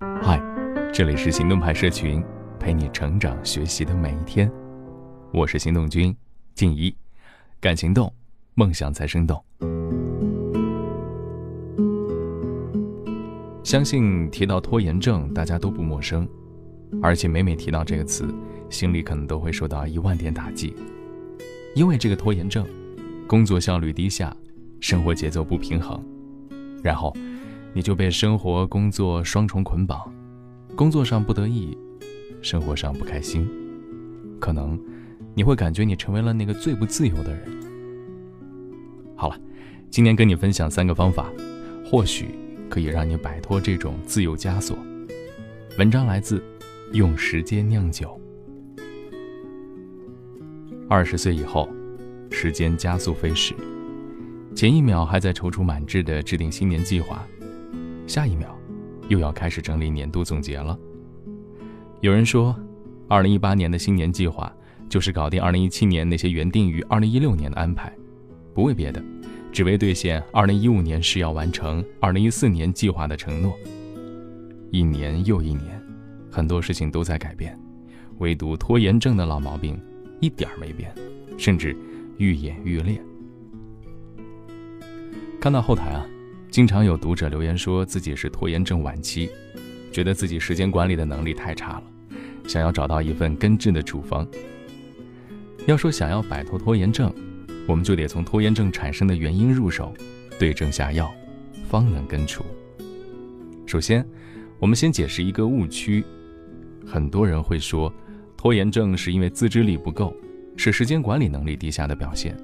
嗨，这里是行动派社群，陪你成长学习的每一天。我是行动君静怡，敢行动，梦想才生动。相信提到拖延症，大家都不陌生，而且每每提到这个词，心里可能都会受到一万点打击。因为这个拖延症，工作效率低下，生活节奏不平衡，然后你就被生活、工作双重捆绑。工作上不得意，生活上不开心，可能你会感觉你成为了那个最不自由的人。好了，今天跟你分享三个方法，或许可以让你摆脱这种自由枷锁。文章来自《用时间酿酒》。二十岁以后，时间加速飞逝，前一秒还在踌躇满志地制定新年计划，下一秒。又要开始整理年度总结了。有人说，二零一八年的新年计划就是搞定二零一七年那些原定于二零一六年的安排，不为别的，只为兑现二零一五年是要完成二零一四年计划的承诺。一年又一年，很多事情都在改变，唯独拖延症的老毛病一点没变，甚至愈演愈烈。看到后台啊。经常有读者留言说自己是拖延症晚期，觉得自己时间管理的能力太差了，想要找到一份根治的处方。要说想要摆脱拖延症，我们就得从拖延症产生的原因入手，对症下药，方能根除。首先，我们先解释一个误区：很多人会说，拖延症是因为自制力不够，是时间管理能力低下的表现。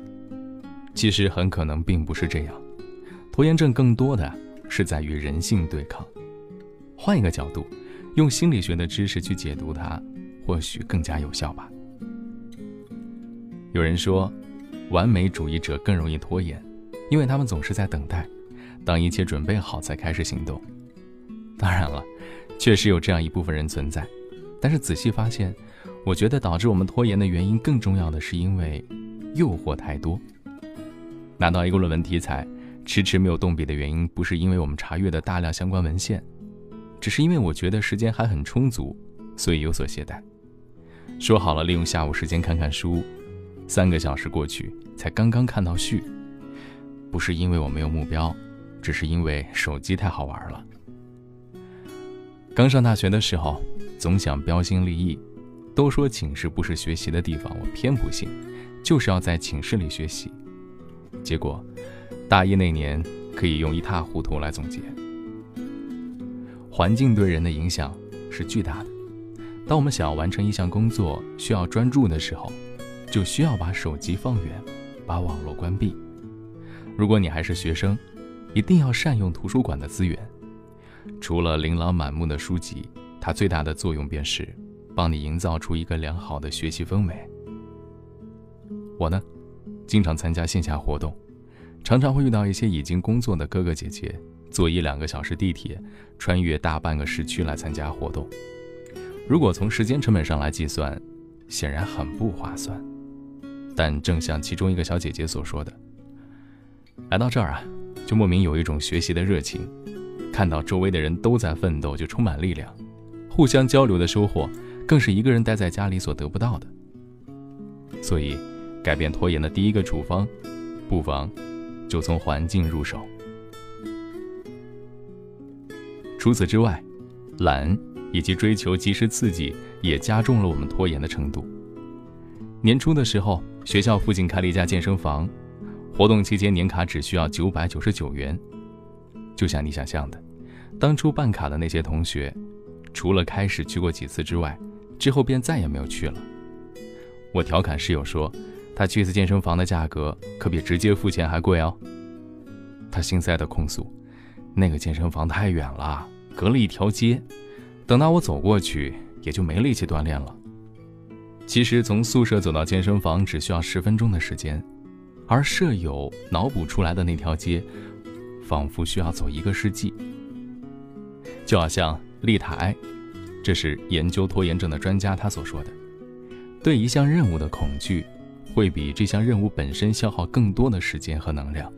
其实很可能并不是这样。拖延症更多的是在与人性对抗。换一个角度，用心理学的知识去解读它，或许更加有效吧。有人说，完美主义者更容易拖延，因为他们总是在等待，当一切准备好才开始行动。当然了，确实有这样一部分人存在，但是仔细发现，我觉得导致我们拖延的原因更重要的是因为诱惑太多。拿到一个论文题材。迟迟没有动笔的原因，不是因为我们查阅的大量相关文献，只是因为我觉得时间还很充足，所以有所懈怠。说好了利用下午时间看看书，三个小时过去才刚刚看到序，不是因为我没有目标，只是因为手机太好玩了。刚上大学的时候，总想标新立异，都说寝室不是学习的地方，我偏不信，就是要在寝室里学习，结果。大一那年，可以用一塌糊涂来总结。环境对人的影响是巨大的。当我们想要完成一项工作需要专注的时候，就需要把手机放远，把网络关闭。如果你还是学生，一定要善用图书馆的资源。除了琳琅满目的书籍，它最大的作用便是帮你营造出一个良好的学习氛围。我呢，经常参加线下活动。常常会遇到一些已经工作的哥哥姐姐，坐一两个小时地铁，穿越大半个市区来参加活动。如果从时间成本上来计算，显然很不划算。但正像其中一个小姐姐所说的，来到这儿啊，就莫名有一种学习的热情，看到周围的人都在奋斗，就充满力量。互相交流的收获，更是一个人待在家里所得不到的。所以，改变拖延的第一个处方，不妨。就从环境入手。除此之外，懒以及追求及时刺激也加重了我们拖延的程度。年初的时候，学校附近开了一家健身房，活动期间年卡只需要九百九十九元。就像你想象的，当初办卡的那些同学，除了开始去过几次之外，之后便再也没有去了。我调侃室友说。他去一次健身房的价格可比直接付钱还贵哦。他心塞的控诉：“那个健身房太远了，隔了一条街，等到我走过去，也就没力气锻炼了。”其实从宿舍走到健身房只需要十分钟的时间，而舍友脑补出来的那条街，仿佛需要走一个世纪。就好像利塔埃，这是研究拖延症的专家他所说的：“对一项任务的恐惧。”会比这项任务本身消耗更多的时间和能量。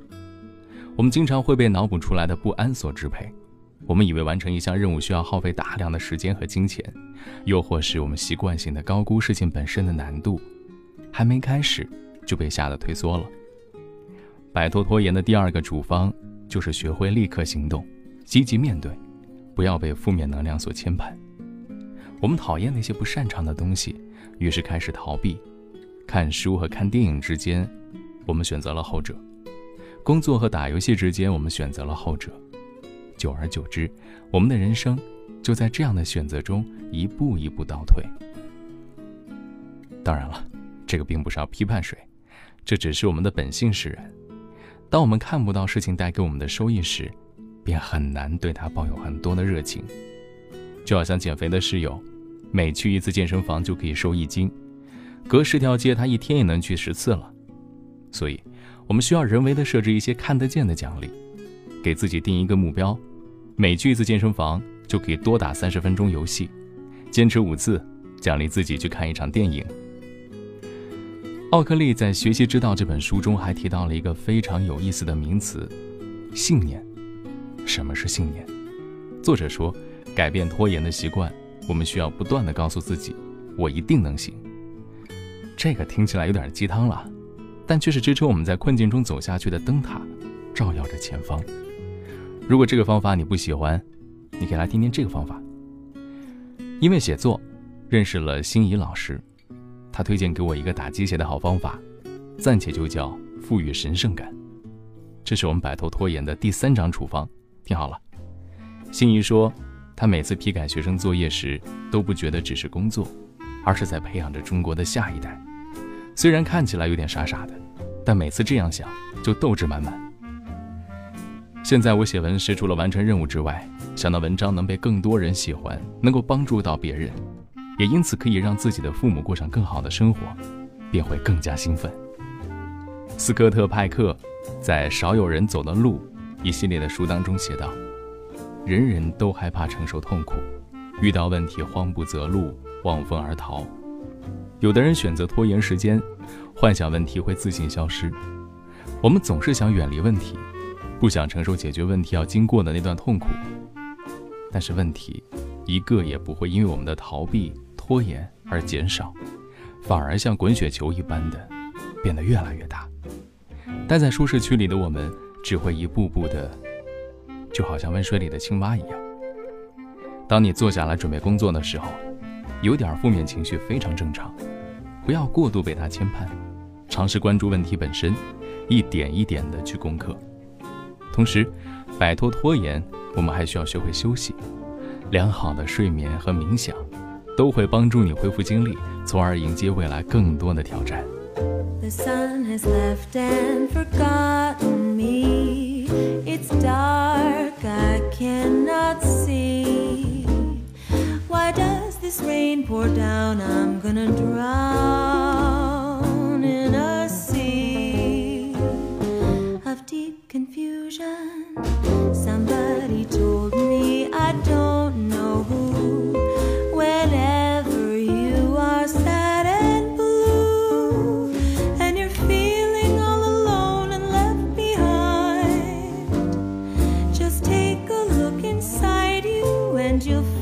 我们经常会被脑补出来的不安所支配，我们以为完成一项任务需要耗费大量的时间和金钱，又或是我们习惯性的高估事情本身的难度，还没开始就被吓得退缩了。摆脱拖延的第二个主方就是学会立刻行动，积极面对，不要被负面能量所牵绊。我们讨厌那些不擅长的东西，于是开始逃避。看书和看电影之间，我们选择了后者；工作和打游戏之间，我们选择了后者。久而久之，我们的人生就在这样的选择中一步一步倒退。当然了，这个并不是要批判谁，这只是我们的本性使然。当我们看不到事情带给我们的收益时，便很难对它抱有很多的热情。就好像减肥的室友，每去一次健身房就可以瘦一斤，隔十条街他一天也能去十次了。所以，我们需要人为的设置一些看得见的奖励，给自己定一个目标。每去一次健身房，就可以多打三十分钟游戏，坚持五次，奖励自己去看一场电影。奥克利在《学习之道》这本书中还提到了一个非常有意思的名词——信念。什么是信念？作者说，改变拖延的习惯，我们需要不断的告诉自己：“我一定能行。”这个听起来有点鸡汤了，但却是支撑我们在困境中走下去的灯塔，照耀着前方。如果这个方法你不喜欢，你可以来听听这个方法。因为写作，认识了心仪老师，他推荐给我一个打鸡血的好方法，暂且就叫赋予神圣感。这是我们摆脱拖延的第三张处方。听好了，心仪说，他每次批改学生作业时，都不觉得只是工作，而是在培养着中国的下一代。虽然看起来有点傻傻的，但每次这样想，就斗志满满。现在我写文时，除了完成任务之外，想到文章能被更多人喜欢，能够帮助到别人，也因此可以让自己的父母过上更好的生活，便会更加兴奋。斯科特·派克在《少有人走的路》一系列的书当中写道：“人人都害怕承受痛苦，遇到问题慌不择路，望风而逃。有的人选择拖延时间，幻想问题会自行消失。我们总是想远离问题。”不想承受解决问题要经过的那段痛苦，但是问题一个也不会因为我们的逃避拖延而减少，反而像滚雪球一般的变得越来越大。待在舒适区里的我们，只会一步步的，就好像温水里的青蛙一样。当你坐下来准备工作的时候，有点负面情绪非常正常，不要过度被它牵绊，尝试关注问题本身，一点一点的去攻克。同时，摆脱拖延，我们还需要学会休息。良好的睡眠和冥想，都会帮助你恢复精力，从而迎接未来更多的挑战。The sun has left and forgotten me it's dark i cannot rain pour down, I'm gonna drown in a sea of deep confusion. Somebody told me I don't know who. Whenever you are sad and blue, and you're feeling all alone and left behind, just take a look inside you and you'll. find.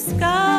sky.